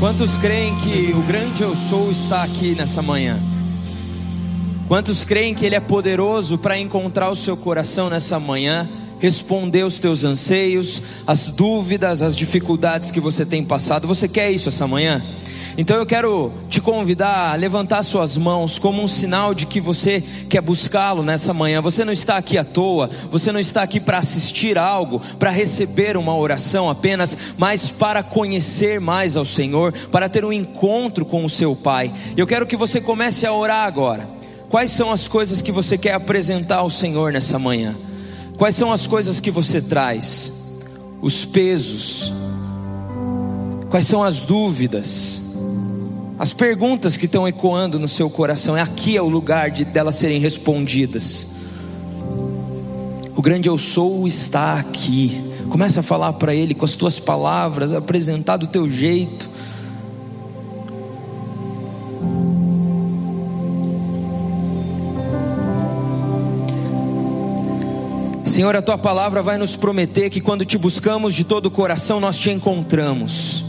Quantos creem que o grande eu sou está aqui nessa manhã? Quantos creem que Ele é poderoso para encontrar o seu coração nessa manhã, responder os teus anseios, as dúvidas, as dificuldades que você tem passado? Você quer isso essa manhã? Então eu quero te convidar a levantar suas mãos como um sinal de que você quer buscá-lo nessa manhã. Você não está aqui à toa, você não está aqui para assistir algo, para receber uma oração apenas, mas para conhecer mais ao Senhor, para ter um encontro com o seu Pai. Eu quero que você comece a orar agora. Quais são as coisas que você quer apresentar ao Senhor nessa manhã? Quais são as coisas que você traz? Os pesos. Quais são as dúvidas? As perguntas que estão ecoando no seu coração, é aqui é o lugar de delas serem respondidas. O grande eu sou está aqui. Começa a falar para ele com as tuas palavras, apresentar do teu jeito. Senhor, a tua palavra vai nos prometer que quando te buscamos de todo o coração, nós te encontramos.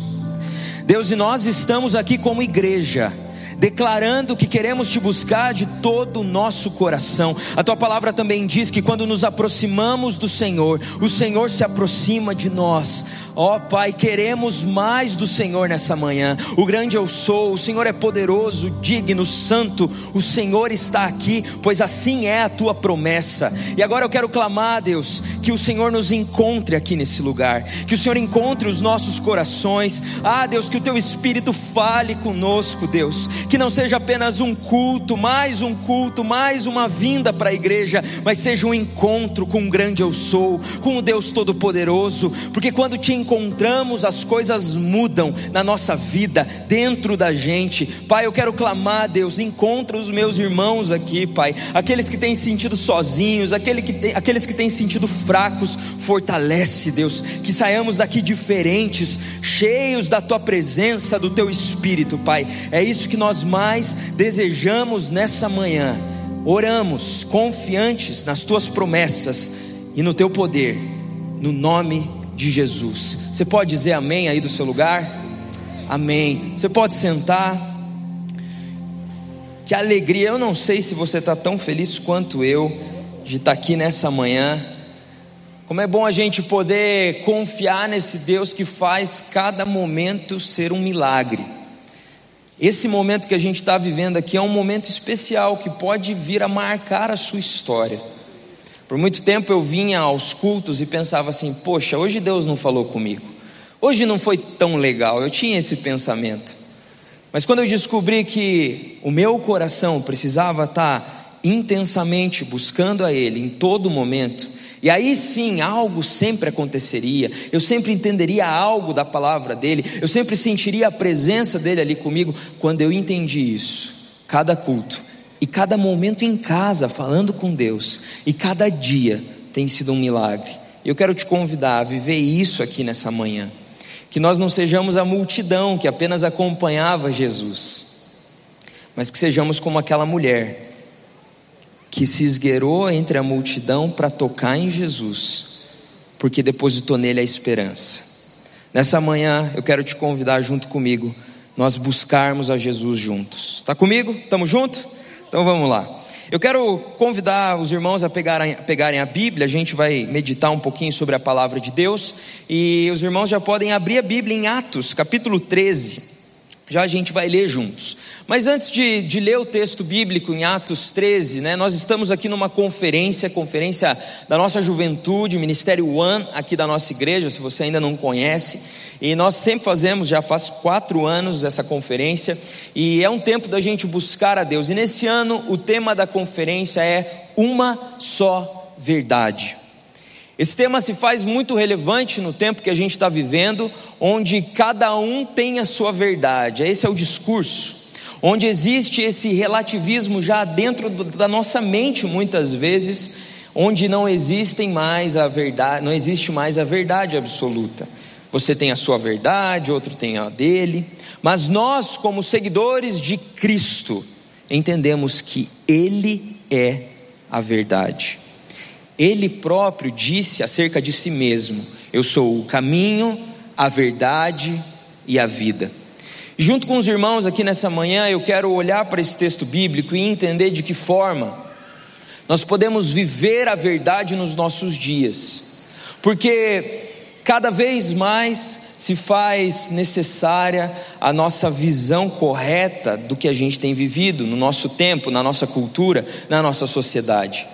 Deus, e nós estamos aqui como igreja declarando que queremos te buscar de todo o nosso coração. A tua palavra também diz que quando nos aproximamos do Senhor, o Senhor se aproxima de nós. Ó oh, Pai, queremos mais do Senhor nessa manhã. O grande eu sou, o Senhor é poderoso, digno, santo. O Senhor está aqui, pois assim é a tua promessa. E agora eu quero clamar, Deus, que o Senhor nos encontre aqui nesse lugar, que o Senhor encontre os nossos corações. Ah, Deus, que o teu espírito fale conosco, Deus. Que não seja apenas um culto, mais um culto, mais uma vinda para a igreja, mas seja um encontro com o grande eu sou, com o Deus todo-poderoso, porque quando te encontramos, as coisas mudam na nossa vida, dentro da gente. Pai, eu quero clamar, Deus, encontra os meus irmãos aqui, Pai, aqueles que têm sentido sozinhos, aquele que tem, aqueles que têm sentido fracos, fortalece, Deus, que saiamos daqui diferentes, cheios da tua presença, do teu espírito, Pai. É isso que nós mais desejamos nessa manhã. Oramos confiantes nas tuas promessas e no teu poder, no nome de de Jesus. Você pode dizer amém aí do seu lugar? Amém. Você pode sentar. Que alegria, eu não sei se você está tão feliz quanto eu de estar tá aqui nessa manhã. Como é bom a gente poder confiar nesse Deus que faz cada momento ser um milagre. Esse momento que a gente está vivendo aqui é um momento especial que pode vir a marcar a sua história. Por muito tempo eu vinha aos cultos e pensava assim: poxa, hoje Deus não falou comigo, hoje não foi tão legal. Eu tinha esse pensamento. Mas quando eu descobri que o meu coração precisava estar intensamente buscando a Ele em todo momento, e aí sim algo sempre aconteceria, eu sempre entenderia algo da palavra dele, eu sempre sentiria a presença dele ali comigo. Quando eu entendi isso, cada culto e cada momento em casa falando com Deus, e cada dia tem sido um milagre. Eu quero te convidar a viver isso aqui nessa manhã. Que nós não sejamos a multidão que apenas acompanhava Jesus, mas que sejamos como aquela mulher que se esgueirou entre a multidão para tocar em Jesus, porque depositou nele a esperança. Nessa manhã eu quero te convidar junto comigo, nós buscarmos a Jesus juntos. Está comigo? Estamos juntos? Então vamos lá. Eu quero convidar os irmãos a pegarem, a pegarem, a Bíblia, a gente vai meditar um pouquinho sobre a palavra de Deus, e os irmãos já podem abrir a Bíblia em Atos, capítulo 13, já a gente vai ler juntos. Mas antes de, de ler o texto bíblico em Atos 13, né, nós estamos aqui numa conferência, conferência da nossa juventude, Ministério One, aqui da nossa igreja, se você ainda não conhece. E nós sempre fazemos, já faz quatro anos essa conferência, e é um tempo da gente buscar a Deus. E nesse ano o tema da conferência é Uma Só Verdade. Esse tema se faz muito relevante no tempo que a gente está vivendo, onde cada um tem a sua verdade. Esse é o discurso, onde existe esse relativismo já dentro da nossa mente, muitas vezes, onde não existem mais a verdade, não existe mais a verdade absoluta. Você tem a sua verdade, outro tem a dele, mas nós, como seguidores de Cristo, entendemos que Ele é a verdade. Ele próprio disse acerca de si mesmo: Eu sou o caminho, a verdade e a vida. Junto com os irmãos aqui nessa manhã, eu quero olhar para esse texto bíblico e entender de que forma nós podemos viver a verdade nos nossos dias, porque cada vez mais se faz necessária a nossa visão correta do que a gente tem vivido no nosso tempo, na nossa cultura, na nossa sociedade.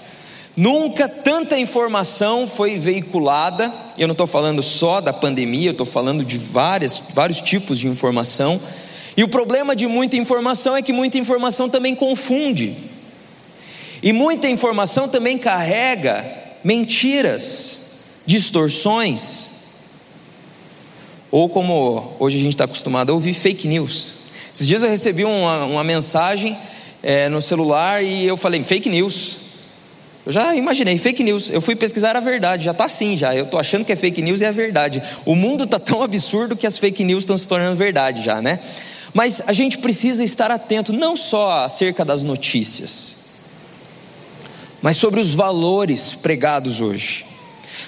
Nunca tanta informação foi veiculada, e eu não estou falando só da pandemia, eu estou falando de várias, vários tipos de informação. E o problema de muita informação é que muita informação também confunde, e muita informação também carrega mentiras, distorções, ou como hoje a gente está acostumado a ouvir, fake news. Esses dias eu recebi uma, uma mensagem é, no celular e eu falei, fake news. Eu já imaginei, fake news. Eu fui pesquisar a verdade, já está assim já. Eu estou achando que é fake news e é verdade. O mundo está tão absurdo que as fake news estão se tornando verdade já, né? Mas a gente precisa estar atento não só acerca das notícias, mas sobre os valores pregados hoje,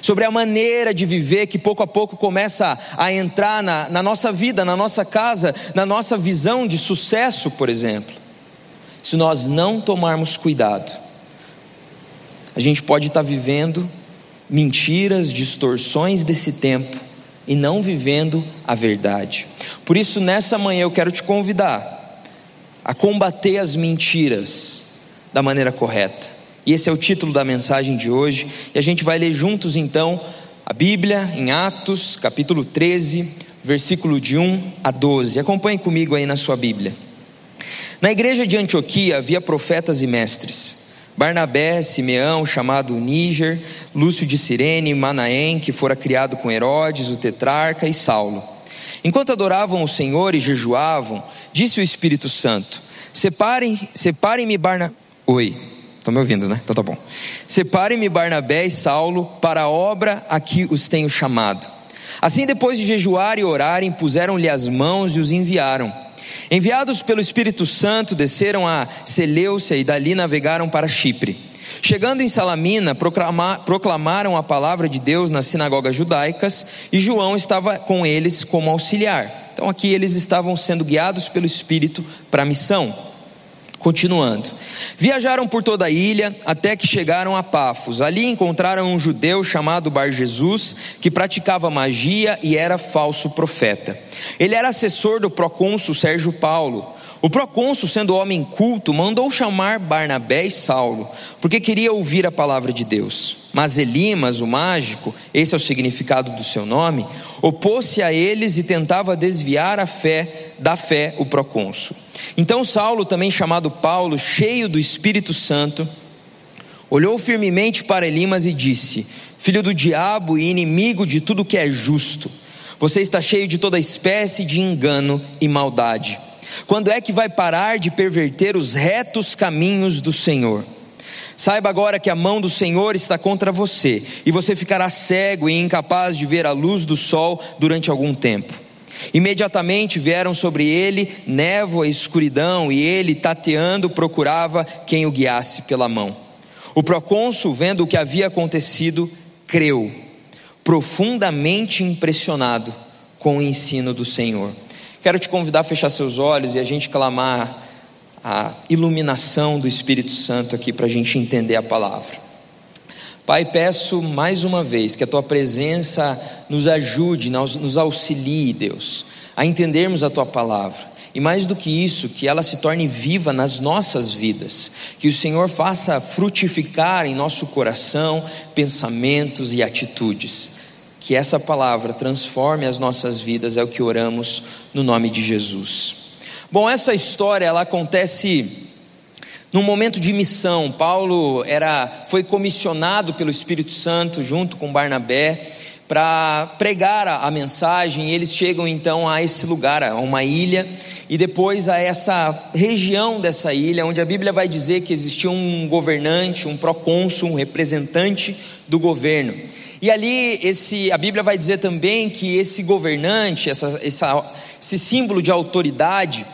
sobre a maneira de viver que pouco a pouco começa a entrar na, na nossa vida, na nossa casa, na nossa visão de sucesso, por exemplo. Se nós não tomarmos cuidado, a gente pode estar vivendo mentiras, distorções desse tempo e não vivendo a verdade. Por isso, nessa manhã eu quero te convidar a combater as mentiras da maneira correta. E esse é o título da mensagem de hoje, e a gente vai ler juntos então a Bíblia em Atos, capítulo 13, versículo de 1 a 12. Acompanhe comigo aí na sua Bíblia. Na igreja de Antioquia havia profetas e mestres Barnabé, Simeão, chamado Níger, Lúcio de Cirene, Manaém, que fora criado com Herodes, o tetrarca, e Saulo. Enquanto adoravam o Senhor e jejuavam, disse o Espírito Santo: Separem, separem-me Barnabé. Oi, estão me ouvindo, né? Então tá bom. Separem-me Barnabé e Saulo para a obra a que os tenho chamado. Assim, depois de jejuar e orarem, puseram-lhe as mãos e os enviaram. Enviados pelo Espírito Santo, desceram a Seleucia e dali navegaram para Chipre. Chegando em Salamina, proclamaram a palavra de Deus nas sinagogas judaicas e João estava com eles como auxiliar. Então aqui eles estavam sendo guiados pelo Espírito para a missão. Continuando. Viajaram por toda a ilha até que chegaram a Pafos. Ali encontraram um judeu chamado Bar Jesus, que praticava magia e era falso profeta. Ele era assessor do procônsul Sérgio Paulo. O procônsul, sendo homem culto, mandou chamar Barnabé e Saulo, porque queria ouvir a palavra de Deus. Mas Elimas, o mágico, esse é o significado do seu nome, opôs-se a eles e tentava desviar a fé da fé o procônsul. Então Saulo, também chamado Paulo, cheio do Espírito Santo, olhou firmemente para Elimas e disse: Filho do diabo e inimigo de tudo que é justo, você está cheio de toda espécie de engano e maldade. Quando é que vai parar de perverter os retos caminhos do Senhor? Saiba agora que a mão do Senhor está contra você, e você ficará cego e incapaz de ver a luz do sol durante algum tempo. Imediatamente vieram sobre ele névoa e escuridão, e ele, tateando, procurava quem o guiasse pela mão. O procônsul, vendo o que havia acontecido, creu, profundamente impressionado com o ensino do Senhor. Quero te convidar a fechar seus olhos e a gente clamar a iluminação do Espírito Santo aqui para a gente entender a palavra. Pai, peço mais uma vez que a tua presença nos ajude, nos auxilie, Deus, a entendermos a tua palavra. E mais do que isso, que ela se torne viva nas nossas vidas, que o Senhor faça frutificar em nosso coração pensamentos e atitudes. Que essa palavra transforme as nossas vidas, é o que oramos no nome de Jesus. Bom, essa história ela acontece num momento de missão, Paulo era, foi comissionado pelo Espírito Santo junto com Barnabé para pregar a, a, mensagem. E eles chegam então a esse lugar, a uma ilha, e depois a essa região dessa ilha, onde a Bíblia vai dizer que existia um governante, um procônsul, um representante do governo. E ali esse, a Bíblia vai dizer também que esse governante, essa, essa, esse símbolo de autoridade,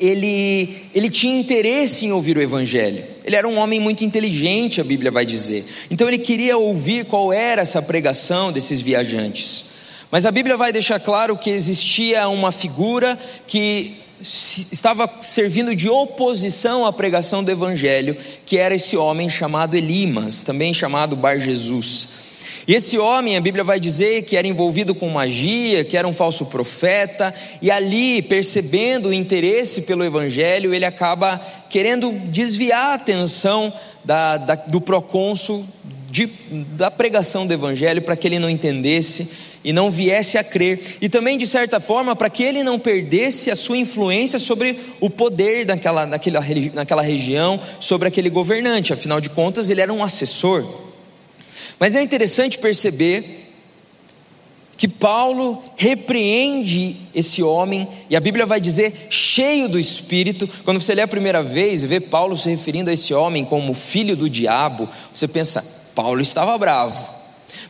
ele, ele tinha interesse em ouvir o Evangelho. Ele era um homem muito inteligente, a Bíblia vai dizer. Então ele queria ouvir qual era essa pregação desses viajantes. Mas a Bíblia vai deixar claro que existia uma figura que estava servindo de oposição à pregação do Evangelho, que era esse homem chamado Elimas, também chamado Bar Jesus. E esse homem, a Bíblia vai dizer que era envolvido com magia, que era um falso profeta, e ali, percebendo o interesse pelo Evangelho, ele acaba querendo desviar a atenção da, da, do procônsul de, da pregação do Evangelho para que ele não entendesse e não viesse a crer, e também de certa forma para que ele não perdesse a sua influência sobre o poder daquela, naquela, naquela região, sobre aquele governante, afinal de contas ele era um assessor. Mas é interessante perceber que Paulo repreende esse homem, e a Bíblia vai dizer cheio do espírito. Quando você lê a primeira vez e vê Paulo se referindo a esse homem como filho do diabo, você pensa, Paulo estava bravo.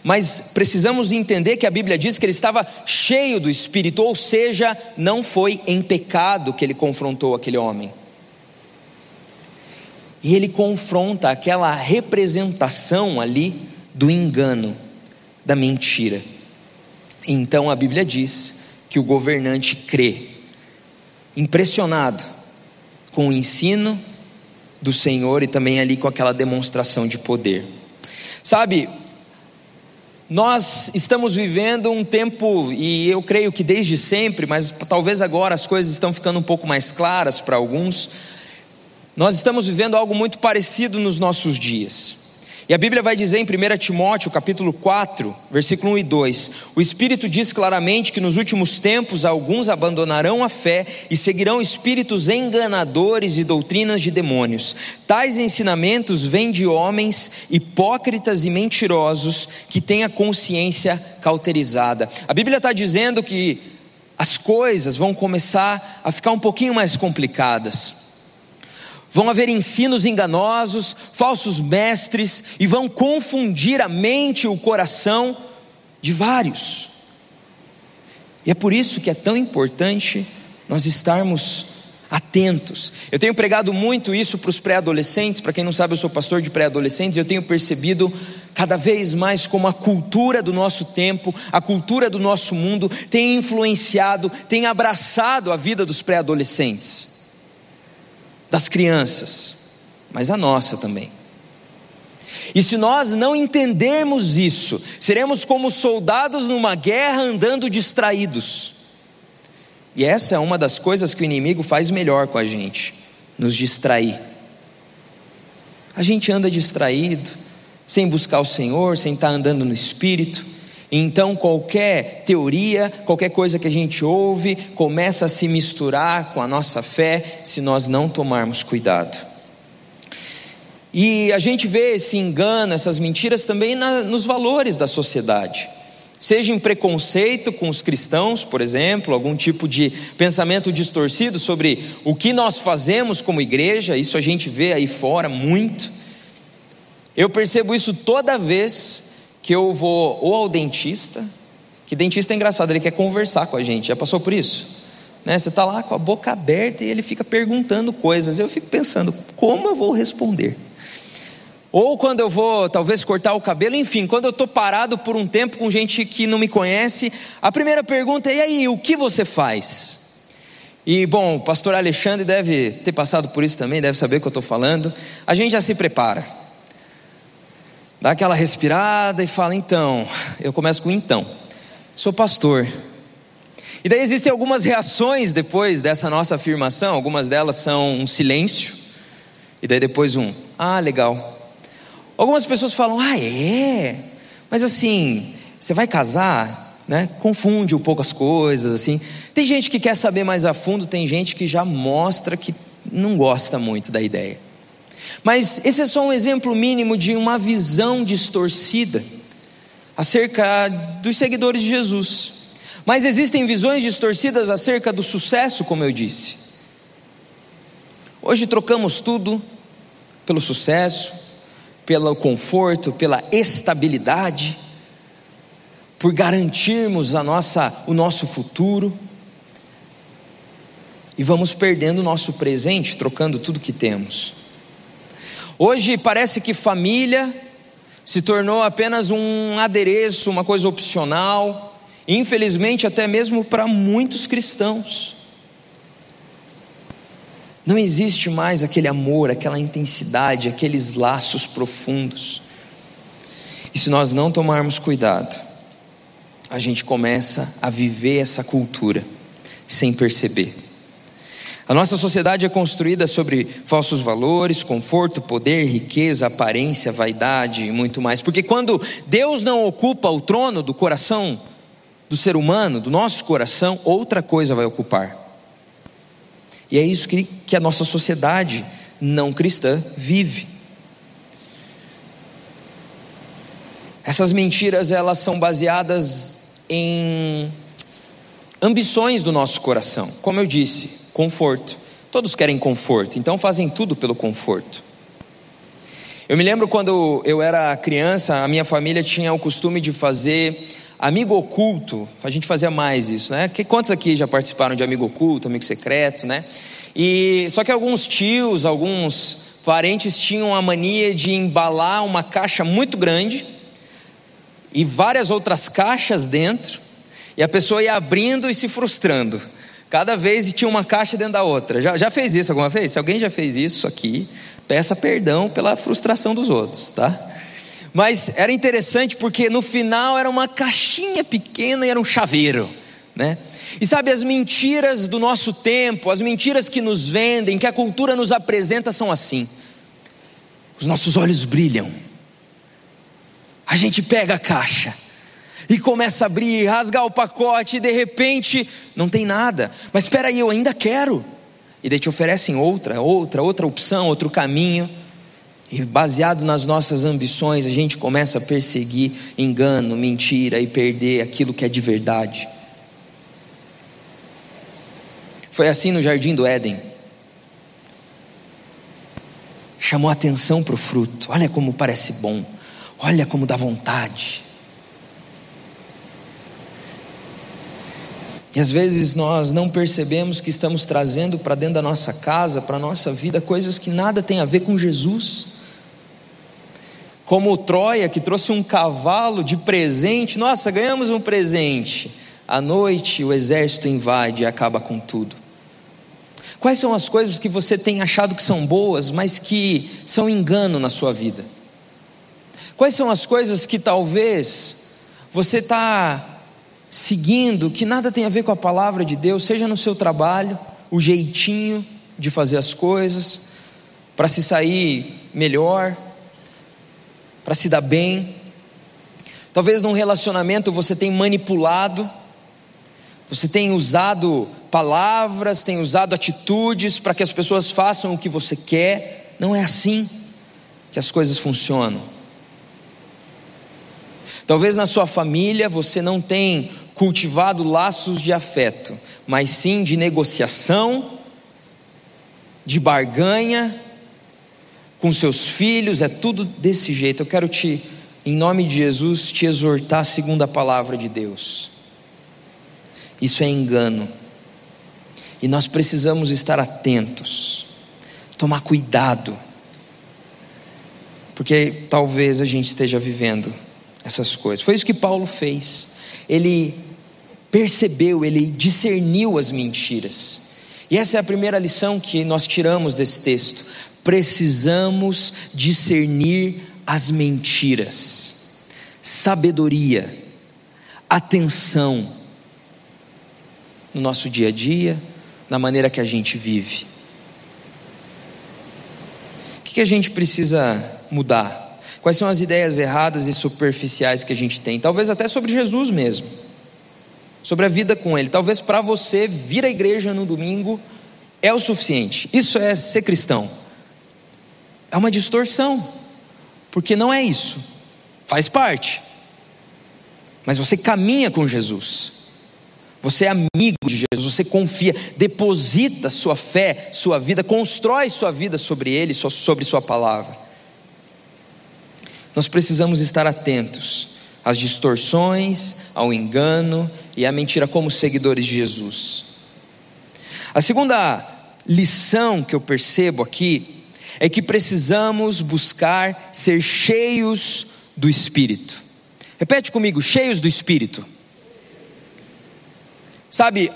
Mas precisamos entender que a Bíblia diz que ele estava cheio do Espírito, ou seja, não foi em pecado que ele confrontou aquele homem. E ele confronta aquela representação ali do engano, da mentira. Então a Bíblia diz que o governante crê, impressionado com o ensino do Senhor e também ali com aquela demonstração de poder. Sabe, nós estamos vivendo um tempo, e eu creio que desde sempre, mas talvez agora as coisas estão ficando um pouco mais claras para alguns. Nós estamos vivendo algo muito parecido nos nossos dias. E a Bíblia vai dizer em 1 Timóteo, capítulo 4, versículo 1 e 2: O Espírito diz claramente que nos últimos tempos alguns abandonarão a fé e seguirão espíritos enganadores e doutrinas de demônios. Tais ensinamentos vêm de homens hipócritas e mentirosos que têm a consciência cauterizada. A Bíblia está dizendo que as coisas vão começar a ficar um pouquinho mais complicadas vão haver ensinos enganosos, falsos mestres, e vão confundir a mente e o coração de vários. E é por isso que é tão importante nós estarmos atentos. Eu tenho pregado muito isso para os pré-adolescentes, para quem não sabe, eu sou pastor de pré-adolescentes, e eu tenho percebido cada vez mais como a cultura do nosso tempo, a cultura do nosso mundo tem influenciado, tem abraçado a vida dos pré-adolescentes das crianças, mas a nossa também. E se nós não entendermos isso, seremos como soldados numa guerra andando distraídos. E essa é uma das coisas que o inimigo faz melhor com a gente, nos distrair. A gente anda distraído, sem buscar o Senhor, sem estar andando no espírito. Então, qualquer teoria, qualquer coisa que a gente ouve, começa a se misturar com a nossa fé se nós não tomarmos cuidado. E a gente vê esse engano, essas mentiras também na, nos valores da sociedade. Seja em preconceito com os cristãos, por exemplo, algum tipo de pensamento distorcido sobre o que nós fazemos como igreja, isso a gente vê aí fora muito. Eu percebo isso toda vez que eu vou ou ao dentista, que dentista é engraçado, ele quer conversar com a gente, já passou por isso? Né? Você está lá com a boca aberta e ele fica perguntando coisas, eu fico pensando, como eu vou responder? Ou quando eu vou, talvez, cortar o cabelo, enfim, quando eu estou parado por um tempo com gente que não me conhece, a primeira pergunta é: e aí, o que você faz? E, bom, o pastor Alexandre deve ter passado por isso também, deve saber o que eu estou falando. A gente já se prepara dá aquela respirada e fala: então, eu começo com então, sou pastor. E daí existem algumas reações depois dessa nossa afirmação, algumas delas são um silêncio, e daí depois um, ah, legal. Algumas pessoas falam, ah, é, mas assim, você vai casar? Né? Confunde um pouco as coisas, assim. Tem gente que quer saber mais a fundo, tem gente que já mostra que não gosta muito da ideia. Mas esse é só um exemplo mínimo de uma visão distorcida acerca dos seguidores de Jesus. Mas existem visões distorcidas acerca do sucesso, como eu disse. Hoje trocamos tudo pelo sucesso, pelo conforto, pela estabilidade, por garantirmos a nossa, o nosso futuro. E vamos perdendo o nosso presente, trocando tudo que temos. Hoje parece que família se tornou apenas um adereço, uma coisa opcional, infelizmente, até mesmo para muitos cristãos. Não existe mais aquele amor, aquela intensidade, aqueles laços profundos. E se nós não tomarmos cuidado, a gente começa a viver essa cultura sem perceber. A nossa sociedade é construída sobre falsos valores, conforto, poder, riqueza, aparência, vaidade e muito mais. Porque quando Deus não ocupa o trono do coração do ser humano, do nosso coração, outra coisa vai ocupar. E é isso que, que a nossa sociedade não cristã vive. Essas mentiras elas são baseadas em ambições do nosso coração. Como eu disse, conforto. Todos querem conforto, então fazem tudo pelo conforto. Eu me lembro quando eu era criança, a minha família tinha o costume de fazer amigo oculto. A gente fazia mais isso, né? Quantos aqui já participaram de amigo oculto, amigo secreto, né? E só que alguns tios, alguns parentes tinham a mania de embalar uma caixa muito grande e várias outras caixas dentro, e a pessoa ia abrindo e se frustrando. Cada vez tinha uma caixa dentro da outra. Já, já fez isso alguma vez? Se alguém já fez isso aqui, peça perdão pela frustração dos outros, tá? Mas era interessante porque no final era uma caixinha pequena e era um chaveiro, né? E sabe, as mentiras do nosso tempo, as mentiras que nos vendem, que a cultura nos apresenta são assim. Os nossos olhos brilham a gente pega a caixa e começa a abrir, rasgar o pacote e de repente não tem nada. Mas espera aí, eu ainda quero. E daí te oferecem outra, outra, outra opção, outro caminho. E baseado nas nossas ambições, a gente começa a perseguir engano, mentira e perder aquilo que é de verdade. Foi assim no jardim do Éden. Chamou atenção para o fruto. Olha como parece bom. Olha como dá vontade. E às vezes nós não percebemos que estamos trazendo para dentro da nossa casa, para a nossa vida, coisas que nada tem a ver com Jesus. Como o Troia, que trouxe um cavalo de presente, nossa, ganhamos um presente. À noite o exército invade e acaba com tudo. Quais são as coisas que você tem achado que são boas, mas que são engano na sua vida? Quais são as coisas que talvez você está seguindo que nada tem a ver com a palavra de Deus, seja no seu trabalho, o jeitinho de fazer as coisas, para se sair melhor, para se dar bem. Talvez num relacionamento você tenha manipulado, você tem usado palavras, tem usado atitudes para que as pessoas façam o que você quer. Não é assim que as coisas funcionam. Talvez na sua família você não tenha cultivado laços de afeto, mas sim de negociação, de barganha com seus filhos, é tudo desse jeito. Eu quero te, em nome de Jesus, te exortar segundo a palavra de Deus. Isso é engano. E nós precisamos estar atentos, tomar cuidado, porque talvez a gente esteja vivendo essas coisas. Foi isso que Paulo fez. Ele percebeu, ele discerniu as mentiras. E essa é a primeira lição que nós tiramos desse texto. Precisamos discernir as mentiras. Sabedoria, atenção no nosso dia a dia, na maneira que a gente vive. O que a gente precisa mudar? Quais são as ideias erradas e superficiais que a gente tem? Talvez até sobre Jesus mesmo, sobre a vida com Ele. Talvez para você vir à igreja no domingo é o suficiente. Isso é ser cristão. É uma distorção, porque não é isso. Faz parte. Mas você caminha com Jesus. Você é amigo de Jesus, você confia, deposita sua fé, sua vida, constrói sua vida sobre Ele, sobre Sua palavra. Nós precisamos estar atentos às distorções, ao engano e à mentira como seguidores de Jesus. A segunda lição que eu percebo aqui é que precisamos buscar ser cheios do Espírito. Repete comigo: cheios do Espírito. Sabe,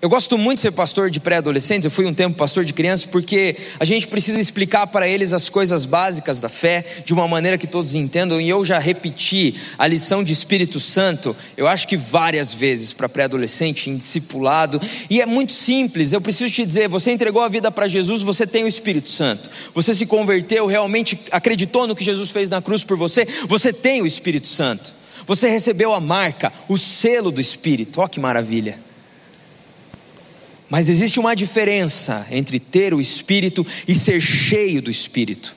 eu gosto muito de ser pastor de pré-adolescentes, eu fui um tempo pastor de crianças, porque a gente precisa explicar para eles as coisas básicas da fé de uma maneira que todos entendam, e eu já repeti a lição de Espírito Santo, eu acho que várias vezes para pré-adolescente, em discipulado, e é muito simples, eu preciso te dizer: você entregou a vida para Jesus, você tem o Espírito Santo, você se converteu, realmente acreditou no que Jesus fez na cruz por você, você tem o Espírito Santo, você recebeu a marca, o selo do Espírito, ó que maravilha. Mas existe uma diferença entre ter o Espírito e ser cheio do Espírito.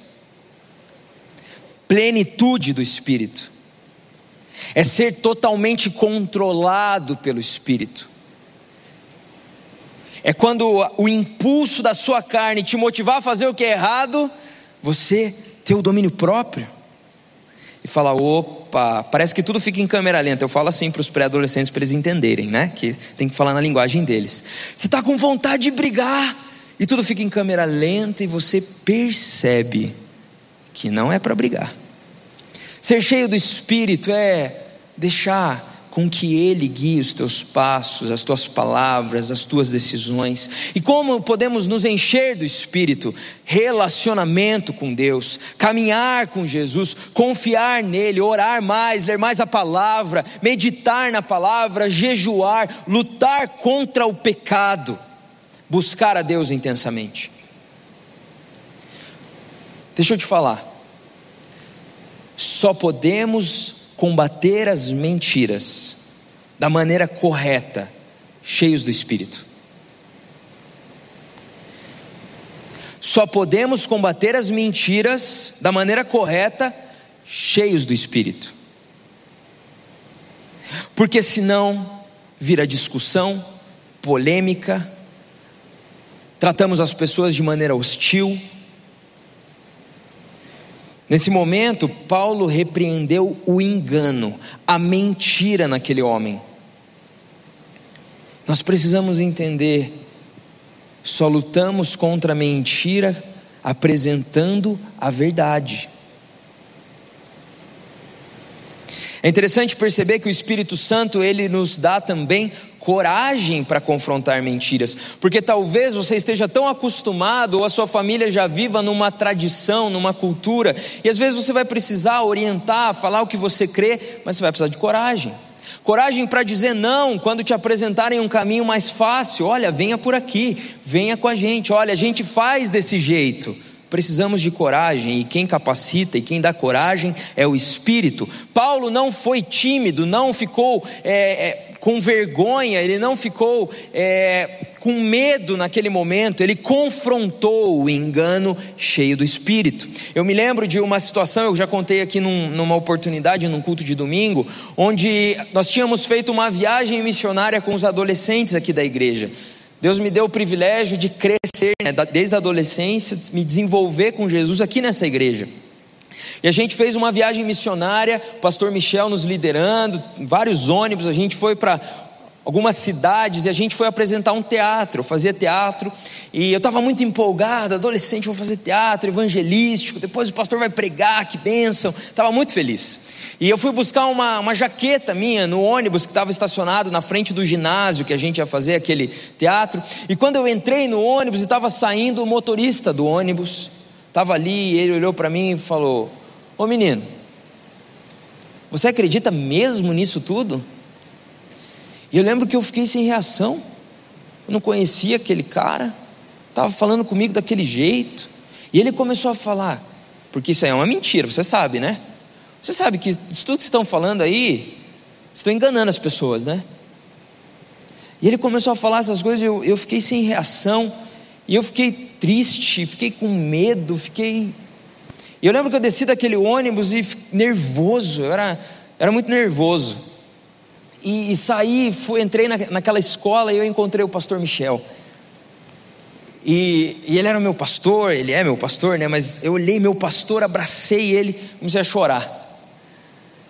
Plenitude do Espírito é ser totalmente controlado pelo Espírito. É quando o impulso da sua carne te motivar a fazer o que é errado, você ter o domínio próprio e falar: opa, parece que tudo fica em câmera lenta. Eu falo assim para os pré-adolescentes para eles entenderem, né? Que tem que falar na linguagem deles. Você está com vontade de brigar e tudo fica em câmera lenta e você percebe que não é para brigar. Ser cheio do Espírito é deixar com que Ele guie os teus passos, as tuas palavras, as tuas decisões. E como podemos nos encher do Espírito? Relacionamento com Deus, caminhar com Jesus, confiar nele, orar mais, ler mais a palavra, meditar na palavra, jejuar, lutar contra o pecado, buscar a Deus intensamente. Deixa eu te falar, só podemos combater as mentiras da maneira correta, cheios do Espírito. Só podemos combater as mentiras da maneira correta, cheios do Espírito. Porque senão vira discussão, polêmica, tratamos as pessoas de maneira hostil, Nesse momento, Paulo repreendeu o engano, a mentira naquele homem. Nós precisamos entender, só lutamos contra a mentira apresentando a verdade. É interessante perceber que o Espírito Santo ele nos dá também coragem para confrontar mentiras, porque talvez você esteja tão acostumado ou a sua família já viva numa tradição, numa cultura, e às vezes você vai precisar orientar, falar o que você crê, mas você vai precisar de coragem. Coragem para dizer não quando te apresentarem um caminho mais fácil. Olha, venha por aqui, venha com a gente. Olha, a gente faz desse jeito. Precisamos de coragem e quem capacita e quem dá coragem é o Espírito. Paulo não foi tímido, não ficou é, é, com vergonha, ele não ficou é, com medo naquele momento, ele confrontou o engano cheio do Espírito. Eu me lembro de uma situação, eu já contei aqui num, numa oportunidade, num culto de domingo, onde nós tínhamos feito uma viagem missionária com os adolescentes aqui da igreja. Deus me deu o privilégio de crescer, né, desde a adolescência, me desenvolver com Jesus aqui nessa igreja. E a gente fez uma viagem missionária, o pastor Michel nos liderando, vários ônibus, a gente foi para algumas cidades e a gente foi apresentar um teatro, eu fazia teatro. E eu estava muito empolgado, adolescente, vou fazer teatro evangelístico, depois o pastor vai pregar, que bênção, estava muito feliz. E eu fui buscar uma, uma jaqueta minha no ônibus que estava estacionado na frente do ginásio que a gente ia fazer aquele teatro, e quando eu entrei no ônibus e estava saindo, o motorista do ônibus estava ali e ele olhou para mim e falou: Ô menino, você acredita mesmo nisso tudo? E eu lembro que eu fiquei sem reação. Eu não conhecia aquele cara, estava falando comigo daquele jeito. E ele começou a falar, porque isso aí é uma mentira, você sabe, né? Você sabe que isso tudo que estão falando aí, estão enganando as pessoas, né? E ele começou a falar essas coisas, eu, eu fiquei sem reação, e eu fiquei triste, fiquei com medo, fiquei e eu lembro que eu desci daquele ônibus e nervoso, eu era, era muito nervoso. E, e saí, fui, entrei na, naquela escola e eu encontrei o pastor Michel. E, e, ele era meu pastor, ele é meu pastor, né? Mas eu olhei meu pastor, abracei ele, comecei a chorar.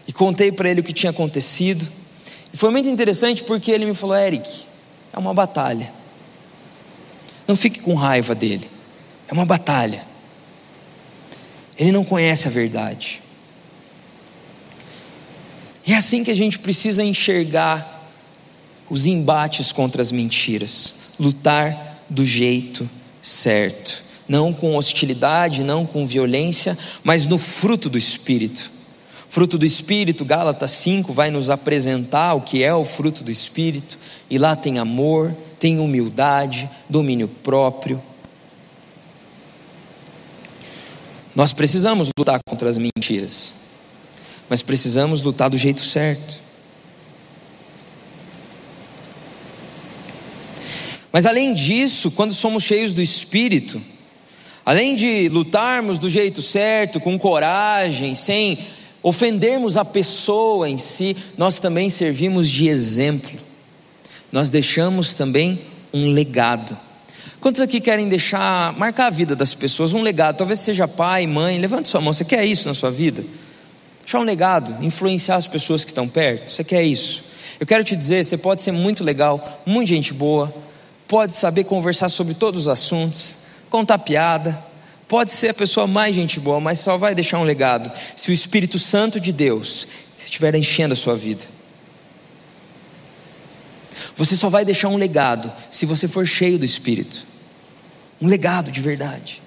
E contei para ele o que tinha acontecido. E foi muito interessante porque ele me falou: Eric, é uma batalha. Não fique com raiva dele. É uma batalha. Ele não conhece a verdade. E é assim que a gente precisa enxergar os embates contra as mentiras, lutar do jeito certo, não com hostilidade, não com violência, mas no fruto do Espírito. Fruto do Espírito, Gálatas 5 vai nos apresentar o que é o fruto do Espírito, e lá tem amor, tem humildade, domínio próprio. Nós precisamos lutar contra as mentiras, mas precisamos lutar do jeito certo. Mas além disso, quando somos cheios do Espírito, além de lutarmos do jeito certo, com coragem, sem ofendermos a pessoa em si, nós também servimos de exemplo. Nós deixamos também um legado. Quantos aqui querem deixar, marcar a vida das pessoas, um legado? Talvez seja pai, mãe, levante sua mão. Você quer isso na sua vida? Deixar um legado, influenciar as pessoas que estão perto. Você quer isso? Eu quero te dizer, você pode ser muito legal, muita gente boa, pode saber conversar sobre todos os assuntos, contar piada, pode ser a pessoa mais gente boa, mas só vai deixar um legado se o Espírito Santo de Deus estiver enchendo a sua vida. Você só vai deixar um legado se você for cheio do Espírito. Um legado de verdade.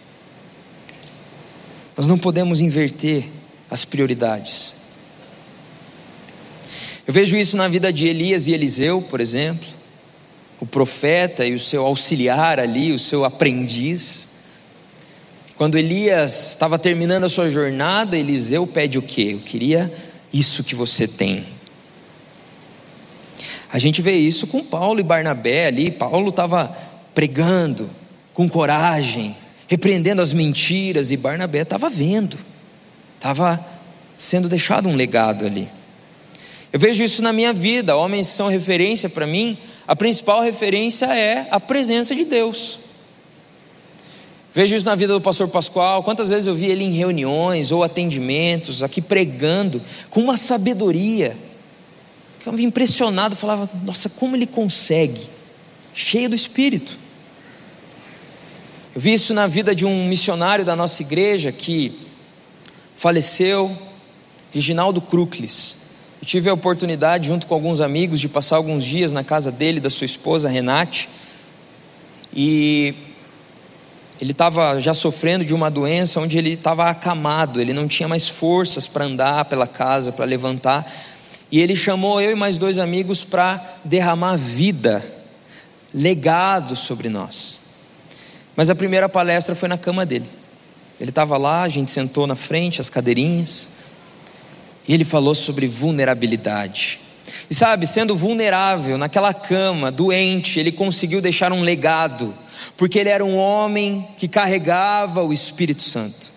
Nós não podemos inverter as prioridades. Eu vejo isso na vida de Elias e Eliseu, por exemplo o profeta e o seu auxiliar ali, o seu aprendiz. Quando Elias estava terminando a sua jornada, Eliseu pede o quê? Eu queria isso que você tem. A gente vê isso com Paulo e Barnabé ali. Paulo estava pregando com coragem, repreendendo as mentiras, e Barnabé estava vendo, estava sendo deixado um legado ali. Eu vejo isso na minha vida, homens são referência para mim, a principal referência é a presença de Deus. Vejo isso na vida do pastor Pascoal, quantas vezes eu vi ele em reuniões ou atendimentos, aqui pregando, com uma sabedoria, me impressionado, falava, nossa, como ele consegue, cheio do Espírito. Eu vi isso na vida de um missionário da nossa igreja que faleceu, Reginaldo Cruclis. Eu tive a oportunidade, junto com alguns amigos, de passar alguns dias na casa dele, da sua esposa Renate. E ele estava já sofrendo de uma doença onde ele estava acamado, ele não tinha mais forças para andar pela casa, para levantar. E ele chamou eu e mais dois amigos para derramar vida, legado sobre nós. Mas a primeira palestra foi na cama dele. Ele estava lá, a gente sentou na frente, as cadeirinhas. E ele falou sobre vulnerabilidade. E sabe, sendo vulnerável naquela cama, doente, ele conseguiu deixar um legado, porque ele era um homem que carregava o Espírito Santo.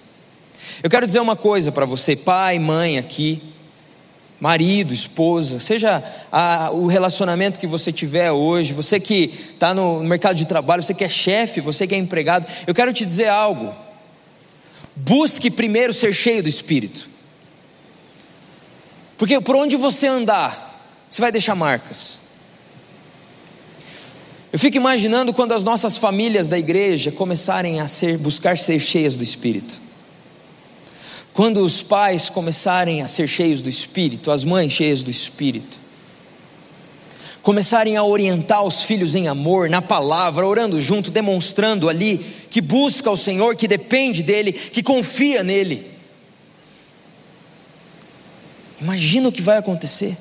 Eu quero dizer uma coisa para você, pai, mãe aqui, marido, esposa, seja a, o relacionamento que você tiver hoje, você que está no mercado de trabalho, você que é chefe, você que é empregado, eu quero te dizer algo. Busque primeiro ser cheio do Espírito. Porque por onde você andar, você vai deixar marcas. Eu fico imaginando quando as nossas famílias da igreja começarem a ser, buscar ser cheias do Espírito. Quando os pais começarem a ser cheios do Espírito, as mães cheias do Espírito, começarem a orientar os filhos em amor, na palavra, orando junto, demonstrando ali que busca o Senhor, que depende dEle, que confia nele. Imagina o que vai acontecer.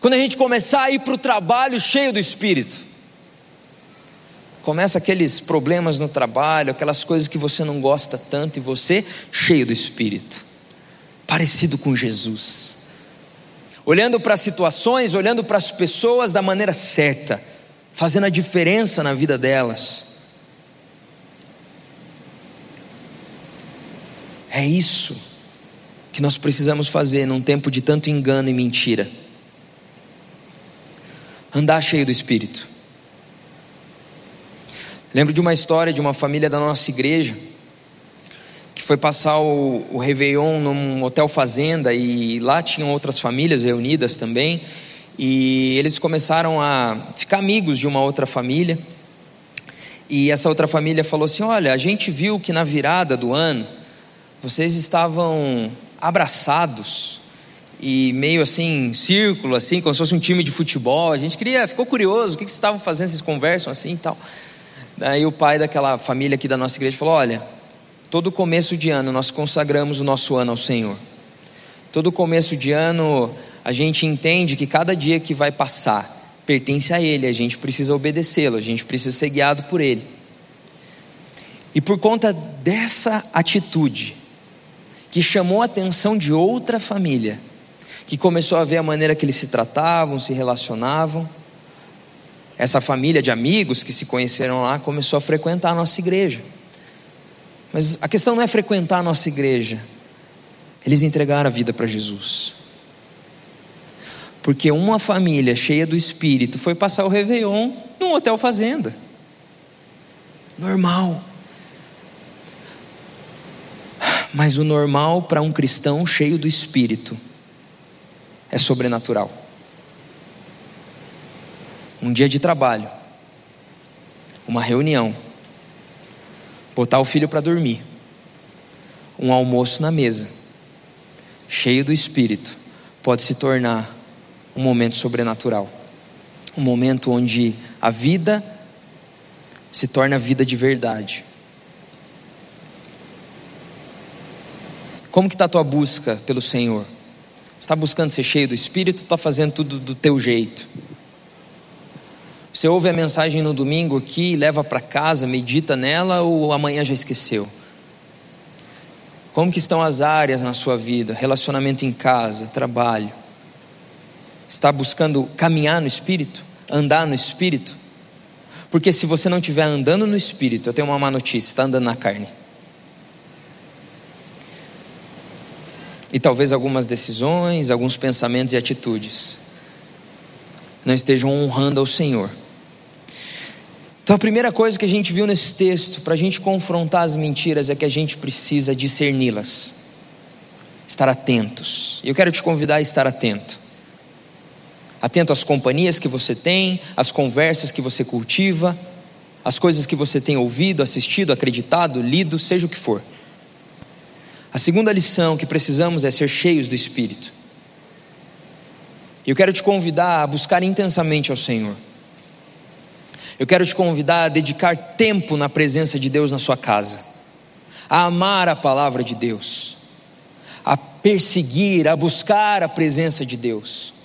Quando a gente começar a ir para o trabalho cheio do Espírito, começa aqueles problemas no trabalho, aquelas coisas que você não gosta tanto, e você cheio do Espírito, parecido com Jesus, olhando para as situações, olhando para as pessoas da maneira certa, fazendo a diferença na vida delas. É isso que nós precisamos fazer num tempo de tanto engano e mentira. Andar cheio do Espírito. Lembro de uma história de uma família da nossa igreja que foi passar o, o Réveillon num hotel fazenda e lá tinham outras famílias reunidas também. E eles começaram a ficar amigos de uma outra família. E essa outra família falou assim: Olha, a gente viu que na virada do ano vocês estavam abraçados e meio assim, círculo, assim, como se fosse um time de futebol. A gente queria, ficou curioso, o que, que vocês estavam fazendo, vocês conversam assim e tal. Daí o pai daquela família aqui da nossa igreja falou: Olha, todo começo de ano nós consagramos o nosso ano ao Senhor. Todo começo de ano a gente entende que cada dia que vai passar pertence a Ele, a gente precisa obedecê-lo, a gente precisa ser guiado por Ele. E por conta dessa atitude, que chamou a atenção de outra família, que começou a ver a maneira que eles se tratavam, se relacionavam, essa família de amigos que se conheceram lá começou a frequentar a nossa igreja. Mas a questão não é frequentar a nossa igreja, eles entregaram a vida para Jesus. Porque uma família cheia do Espírito foi passar o Réveillon num hotel fazenda. Normal. Mas o normal para um cristão cheio do Espírito é sobrenatural. Um dia de trabalho, uma reunião, botar o filho para dormir, um almoço na mesa, cheio do Espírito, pode se tornar um momento sobrenatural. Um momento onde a vida se torna vida de verdade. Como que está a tua busca pelo Senhor? Está buscando ser cheio do Espírito? Está fazendo tudo do teu jeito? Você ouve a mensagem no domingo aqui, leva para casa, medita nela ou amanhã já esqueceu? Como que estão as áreas na sua vida? Relacionamento em casa, trabalho, está buscando caminhar no Espírito, andar no Espírito? Porque se você não estiver andando no Espírito, eu tenho uma má notícia: está andando na carne. E talvez algumas decisões, alguns pensamentos e atitudes não estejam honrando ao Senhor. Então, a primeira coisa que a gente viu nesse texto, para a gente confrontar as mentiras, é que a gente precisa discerni-las, estar atentos. Eu quero te convidar a estar atento atento às companhias que você tem, às conversas que você cultiva, às coisas que você tem ouvido, assistido, acreditado, lido, seja o que for. A segunda lição que precisamos é ser cheios do Espírito. Eu quero te convidar a buscar intensamente ao Senhor. Eu quero te convidar a dedicar tempo na presença de Deus na sua casa, a amar a palavra de Deus, a perseguir, a buscar a presença de Deus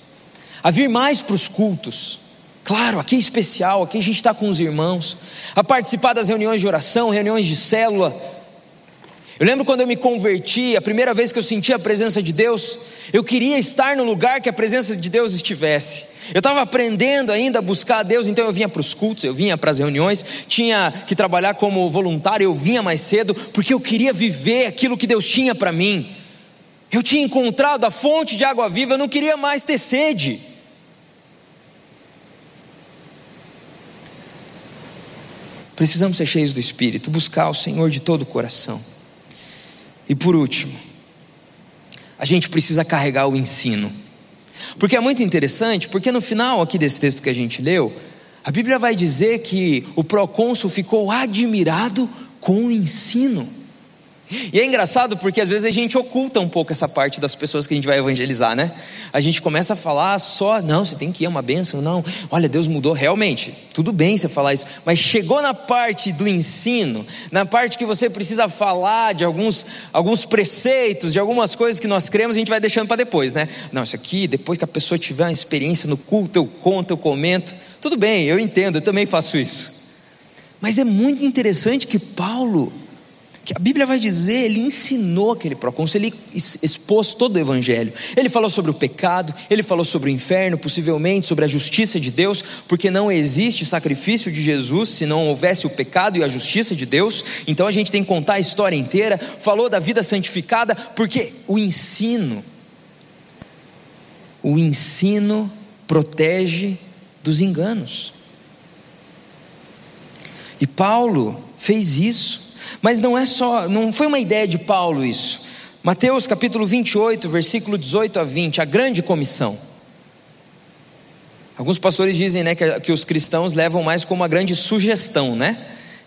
a vir mais para os cultos. Claro, aqui é especial, aqui a gente está com os irmãos, a participar das reuniões de oração, reuniões de célula. Eu lembro quando eu me converti, a primeira vez que eu senti a presença de Deus, eu queria estar no lugar que a presença de Deus estivesse. Eu estava aprendendo ainda a buscar a Deus, então eu vinha para os cultos, eu vinha para as reuniões, tinha que trabalhar como voluntário, eu vinha mais cedo, porque eu queria viver aquilo que Deus tinha para mim. Eu tinha encontrado a fonte de água viva, eu não queria mais ter sede. Precisamos ser cheios do Espírito, buscar o Senhor de todo o coração. E por último, a gente precisa carregar o ensino. Porque é muito interessante, porque no final aqui desse texto que a gente leu, a Bíblia vai dizer que o procônsul ficou admirado com o ensino. E é engraçado porque às vezes a gente oculta um pouco essa parte das pessoas que a gente vai evangelizar, né? A gente começa a falar só, não, você tem que ir, é uma bênção, não. Olha, Deus mudou realmente. Tudo bem você falar isso, mas chegou na parte do ensino, na parte que você precisa falar de alguns, alguns preceitos, de algumas coisas que nós cremos, a gente vai deixando para depois, né? Não, isso aqui, depois que a pessoa tiver uma experiência no culto, eu conto, eu comento. Tudo bem, eu entendo, eu também faço isso. Mas é muito interessante que Paulo que a Bíblia vai dizer, ele ensinou aquele procônsul, ele expôs todo o evangelho. Ele falou sobre o pecado, ele falou sobre o inferno, possivelmente sobre a justiça de Deus, porque não existe sacrifício de Jesus se não houvesse o pecado e a justiça de Deus. Então a gente tem que contar a história inteira. Falou da vida santificada, porque o ensino o ensino protege dos enganos. E Paulo fez isso. Mas não é só, não foi uma ideia de Paulo isso. Mateus capítulo 28, versículo 18 a 20, a grande comissão. Alguns pastores dizem né, que, que os cristãos levam mais como uma grande sugestão, né?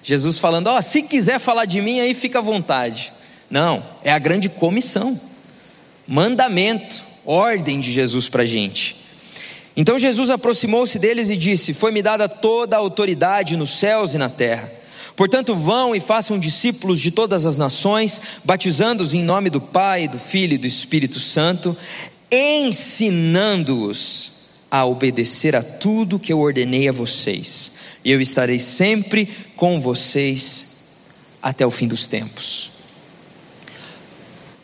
Jesus falando, ó, oh, se quiser falar de mim, aí fica à vontade. Não, é a grande comissão, mandamento, ordem de Jesus para a gente. Então Jesus aproximou-se deles e disse: Foi-me dada toda a autoridade nos céus e na terra. Portanto, vão e façam discípulos de todas as nações, batizando-os em nome do Pai, do Filho e do Espírito Santo, ensinando-os a obedecer a tudo que eu ordenei a vocês, e eu estarei sempre com vocês até o fim dos tempos.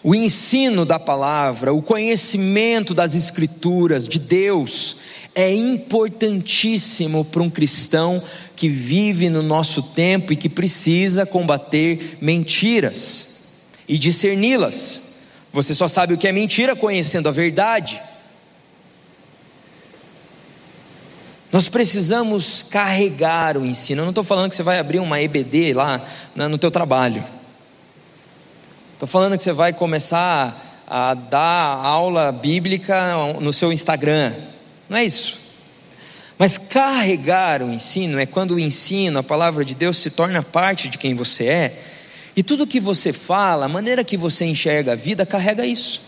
O ensino da palavra, o conhecimento das Escrituras, de Deus, é importantíssimo para um cristão que vive no nosso tempo e que precisa combater mentiras e discerni-las. Você só sabe o que é mentira conhecendo a verdade. Nós precisamos carregar o ensino. Eu não estou falando que você vai abrir uma EBD lá no teu trabalho. Estou falando que você vai começar a dar aula bíblica no seu Instagram. Não é isso. Mas carregar o ensino é quando o ensino, a palavra de Deus, se torna parte de quem você é, e tudo que você fala, a maneira que você enxerga a vida, carrega isso.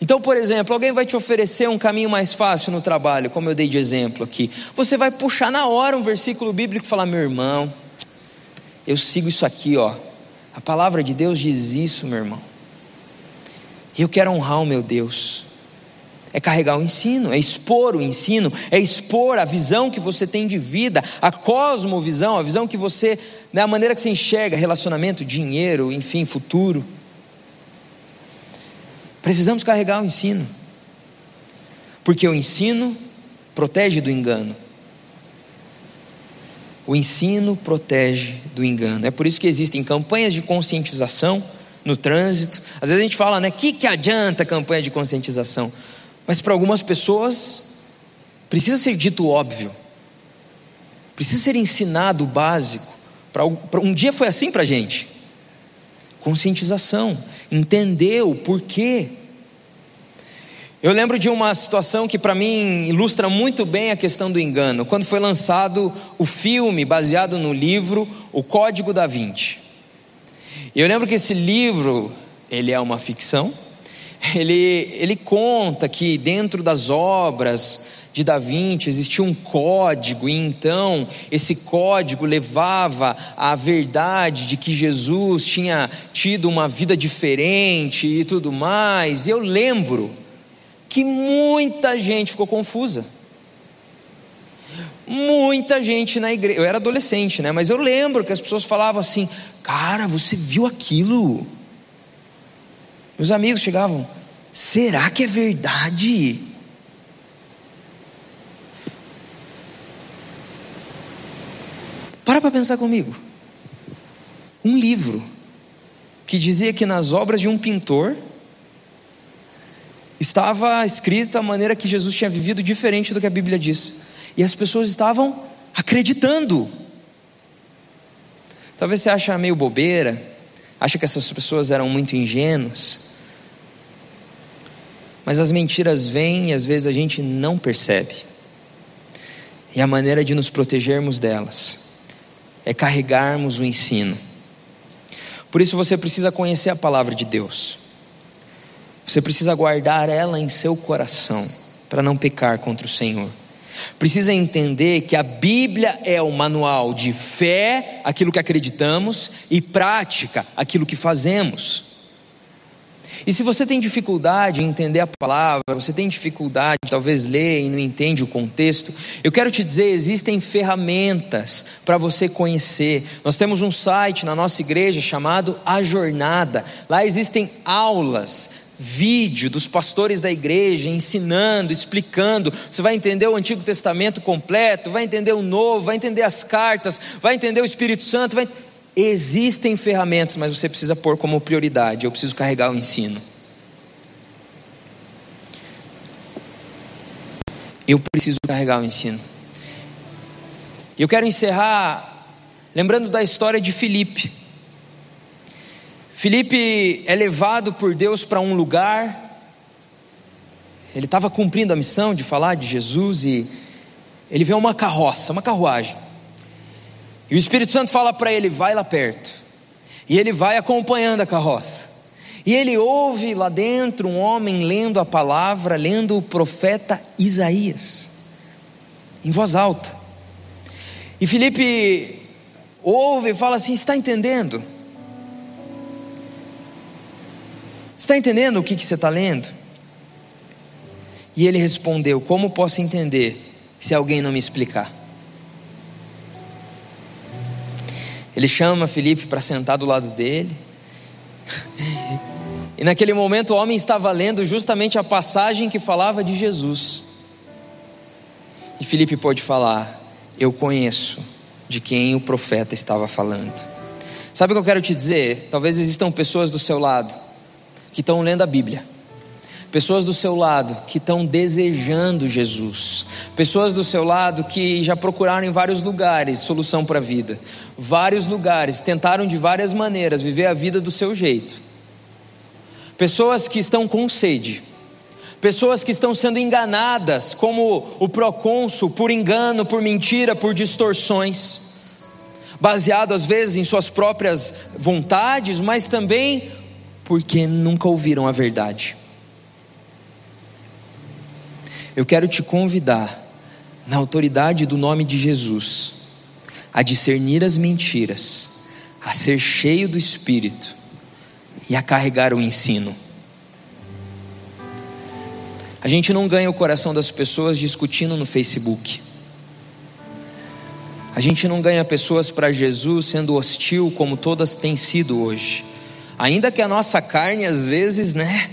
Então, por exemplo, alguém vai te oferecer um caminho mais fácil no trabalho, como eu dei de exemplo aqui. Você vai puxar na hora um versículo bíblico e falar: meu irmão, eu sigo isso aqui, ó. A palavra de Deus diz isso, meu irmão. E eu quero honrar o meu Deus é carregar o ensino, é expor o ensino, é expor a visão que você tem de vida, a cosmovisão, a visão que você, né, a maneira que você enxerga relacionamento, dinheiro, enfim, futuro. Precisamos carregar o ensino, porque o ensino protege do engano. O ensino protege do engano. É por isso que existem campanhas de conscientização no trânsito. Às vezes a gente fala, né? Que que adianta campanha de conscientização? Mas para algumas pessoas, precisa ser dito óbvio, precisa ser ensinado o básico. Para um dia foi assim para a gente. Conscientização, entender o porquê. Eu lembro de uma situação que para mim ilustra muito bem a questão do engano, quando foi lançado o filme baseado no livro O Código da Vinci. Eu lembro que esse livro, ele é uma ficção, ele, ele conta que dentro das obras de Da Vinci existia um código, e então esse código levava à verdade de que Jesus tinha tido uma vida diferente e tudo mais. E eu lembro que muita gente ficou confusa. Muita gente na igreja, eu era adolescente, né? Mas eu lembro que as pessoas falavam assim: Cara, você viu aquilo? Meus amigos chegavam, será que é verdade? Para para pensar comigo. Um livro que dizia que nas obras de um pintor estava escrita a maneira que Jesus tinha vivido diferente do que a Bíblia diz. E as pessoas estavam acreditando. Talvez você ache meio bobeira, acha que essas pessoas eram muito ingênuas. Mas as mentiras vêm e às vezes a gente não percebe. E a maneira de nos protegermos delas é carregarmos o ensino. Por isso você precisa conhecer a palavra de Deus. Você precisa guardar ela em seu coração para não pecar contra o Senhor. Precisa entender que a Bíblia é o manual de fé, aquilo que acreditamos, e prática, aquilo que fazemos. E se você tem dificuldade em entender a palavra, você tem dificuldade, talvez ler e não entende o contexto, eu quero te dizer, existem ferramentas para você conhecer. Nós temos um site na nossa igreja chamado A Jornada. Lá existem aulas, vídeo dos pastores da igreja ensinando, explicando. Você vai entender o Antigo Testamento completo, vai entender o Novo, vai entender as cartas, vai entender o Espírito Santo. Vai... Existem ferramentas, mas você precisa pôr como prioridade. Eu preciso carregar o ensino. Eu preciso carregar o ensino. Eu quero encerrar lembrando da história de Filipe. Filipe é levado por Deus para um lugar, ele estava cumprindo a missão de falar de Jesus e ele vê uma carroça, uma carruagem. E o Espírito Santo fala para ele: vai lá perto. E ele vai acompanhando a carroça. E ele ouve lá dentro um homem lendo a palavra, lendo o profeta Isaías, em voz alta. E Felipe ouve e fala assim: está entendendo? Está entendendo o que, que você está lendo? E ele respondeu: Como posso entender se alguém não me explicar? Ele chama Felipe para sentar do lado dele. E naquele momento o homem estava lendo justamente a passagem que falava de Jesus. E Felipe pôde falar: Eu conheço de quem o profeta estava falando. Sabe o que eu quero te dizer? Talvez existam pessoas do seu lado que estão lendo a Bíblia, pessoas do seu lado que estão desejando Jesus, pessoas do seu lado que já procuraram em vários lugares solução para a vida, vários lugares, tentaram de várias maneiras viver a vida do seu jeito, pessoas que estão com sede, pessoas que estão sendo enganadas, como o procônsul, por engano, por mentira, por distorções. Baseado às vezes em suas próprias vontades, mas também porque nunca ouviram a verdade. Eu quero te convidar, na autoridade do nome de Jesus, a discernir as mentiras, a ser cheio do Espírito e a carregar o ensino. A gente não ganha o coração das pessoas discutindo no Facebook. A gente não ganha pessoas para Jesus sendo hostil como todas têm sido hoje. Ainda que a nossa carne às vezes, né,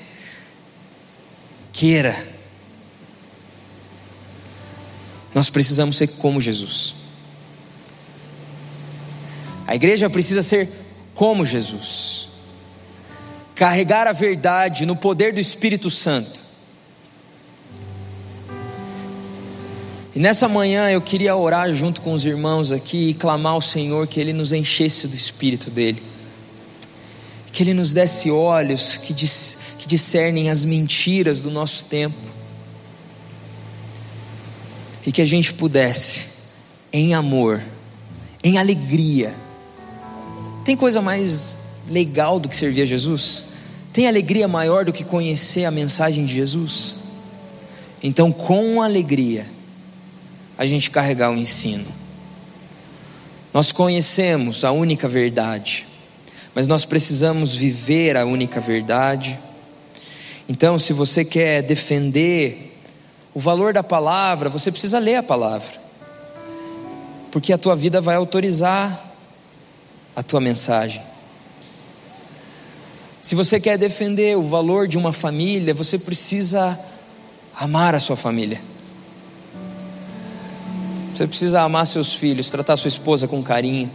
queira. Nós precisamos ser como Jesus. A igreja precisa ser como Jesus. Carregar a verdade no poder do Espírito Santo. E nessa manhã eu queria orar junto com os irmãos aqui e clamar ao Senhor que Ele nos enchesse do Espírito dEle que Ele nos desse olhos que, dis, que discernem as mentiras do nosso tempo, e que a gente pudesse, em amor, em alegria, tem coisa mais legal do que servir a Jesus? Tem alegria maior do que conhecer a mensagem de Jesus? Então, com alegria, a gente carregar o ensino. Nós conhecemos a única verdade mas nós precisamos viver a única verdade. Então, se você quer defender o valor da palavra, você precisa ler a palavra, porque a tua vida vai autorizar a tua mensagem. Se você quer defender o valor de uma família, você precisa amar a sua família. Você precisa amar seus filhos, tratar sua esposa com carinho,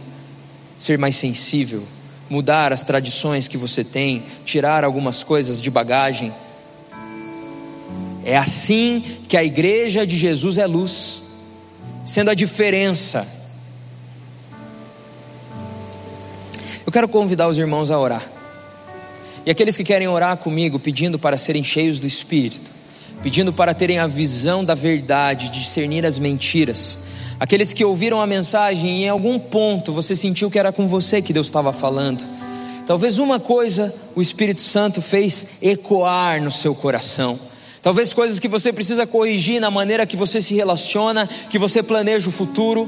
ser mais sensível mudar as tradições que você tem, tirar algumas coisas de bagagem. É assim que a igreja de Jesus é luz, sendo a diferença. Eu quero convidar os irmãos a orar. E aqueles que querem orar comigo, pedindo para serem cheios do Espírito, pedindo para terem a visão da verdade, discernir as mentiras, Aqueles que ouviram a mensagem e em algum ponto você sentiu que era com você que Deus estava falando. Talvez uma coisa o Espírito Santo fez ecoar no seu coração. Talvez coisas que você precisa corrigir na maneira que você se relaciona, que você planeja o futuro.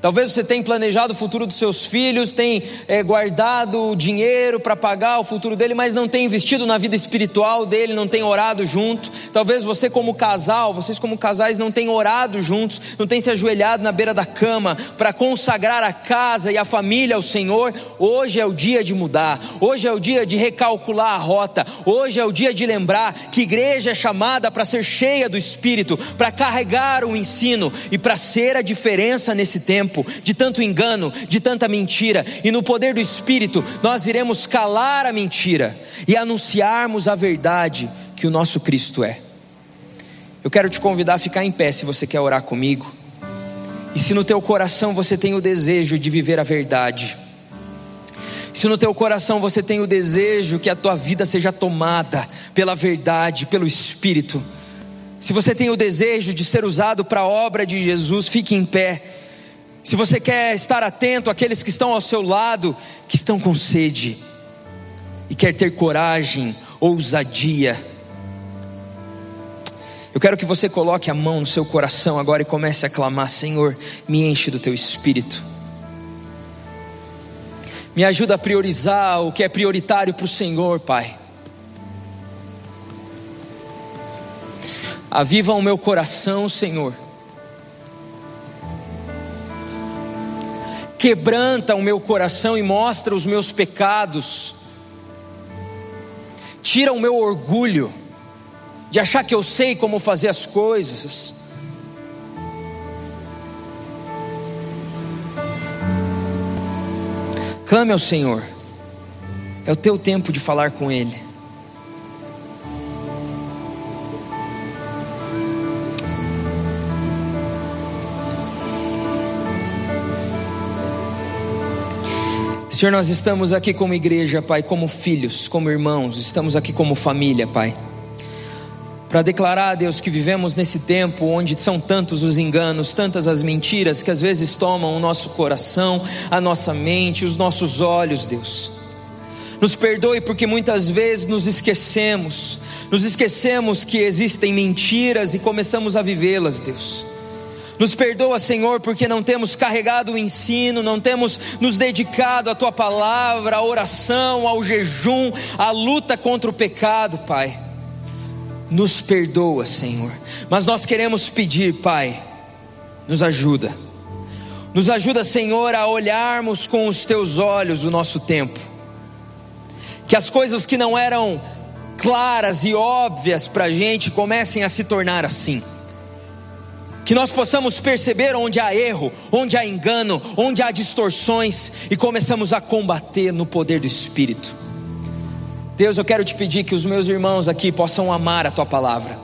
Talvez você tenha planejado o futuro dos seus filhos, tenha é, guardado dinheiro para pagar o futuro dele, mas não tem investido na vida espiritual dele, não tem orado junto. Talvez você, como casal, vocês, como casais, não tenham orado juntos, não tenham se ajoelhado na beira da cama para consagrar a casa e a família ao Senhor. Hoje é o dia de mudar, hoje é o dia de recalcular a rota, hoje é o dia de lembrar que igreja é chamada para ser cheia do Espírito, para carregar o ensino e para ser a diferença nesse tempo tempo, de tanto engano, de tanta mentira, e no poder do Espírito nós iremos calar a mentira e anunciarmos a verdade que o nosso Cristo é. Eu quero te convidar a ficar em pé se você quer orar comigo. E se no teu coração você tem o desejo de viver a verdade, se no teu coração você tem o desejo que a tua vida seja tomada pela verdade, pelo Espírito, se você tem o desejo de ser usado para a obra de Jesus, fique em pé se você quer estar atento àqueles que estão ao seu lado, que estão com sede, e quer ter coragem, ousadia. Eu quero que você coloque a mão no seu coração agora e comece a clamar: Senhor, me enche do teu espírito. Me ajuda a priorizar o que é prioritário para o Senhor, Pai. Aviva o meu coração, Senhor. Quebranta o meu coração e mostra os meus pecados. Tira o meu orgulho de achar que eu sei como fazer as coisas. Clame ao Senhor, é o teu tempo de falar com Ele. Senhor, nós estamos aqui como igreja, Pai, como filhos, como irmãos, estamos aqui como família, Pai para declarar, Deus, que vivemos nesse tempo onde são tantos os enganos, tantas as mentiras que às vezes tomam o nosso coração, a nossa mente, os nossos olhos, Deus. Nos perdoe porque muitas vezes nos esquecemos, nos esquecemos que existem mentiras e começamos a vivê-las, Deus. Nos perdoa, Senhor, porque não temos carregado o ensino, não temos nos dedicado à tua palavra, à oração, ao jejum, à luta contra o pecado, Pai nos perdoa, Senhor. Mas nós queremos pedir, Pai, nos ajuda. Nos ajuda, Senhor, a olharmos com os teus olhos o nosso tempo. Que as coisas que não eram claras e óbvias para a gente comecem a se tornar assim. Que nós possamos perceber onde há erro, onde há engano, onde há distorções e começamos a combater no poder do Espírito. Deus, eu quero te pedir que os meus irmãos aqui possam amar a tua palavra,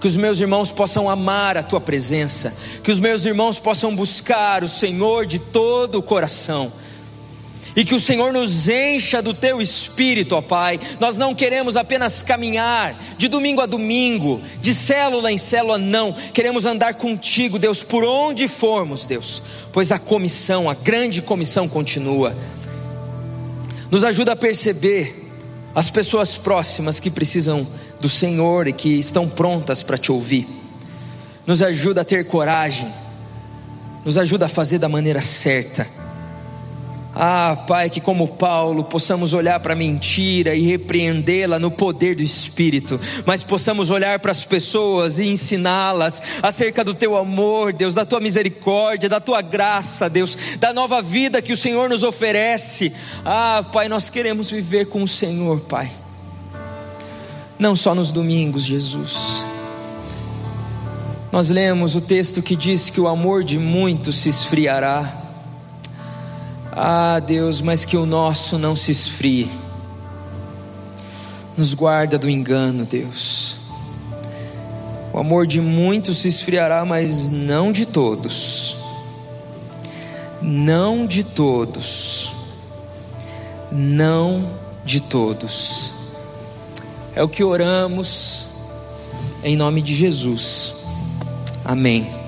que os meus irmãos possam amar a tua presença, que os meus irmãos possam buscar o Senhor de todo o coração. E que o Senhor nos encha do teu espírito, ó Pai. Nós não queremos apenas caminhar de domingo a domingo, de célula em célula, não. Queremos andar contigo, Deus, por onde formos, Deus. Pois a comissão, a grande comissão continua. Nos ajuda a perceber as pessoas próximas que precisam do Senhor e que estão prontas para te ouvir. Nos ajuda a ter coragem, nos ajuda a fazer da maneira certa ah, Pai, que como Paulo possamos olhar para a mentira e repreendê-la no poder do Espírito, mas possamos olhar para as pessoas e ensiná-las acerca do Teu amor, Deus, da Tua misericórdia, da Tua graça, Deus, da nova vida que o Senhor nos oferece. Ah, Pai, nós queremos viver com o Senhor, Pai, não só nos domingos, Jesus. Nós lemos o texto que diz que o amor de muitos se esfriará ah, Deus, mas que o nosso não se esfrie. Nos guarda do engano, Deus. O amor de muitos se esfriará, mas não de todos. Não de todos. Não de todos. É o que oramos em nome de Jesus. Amém.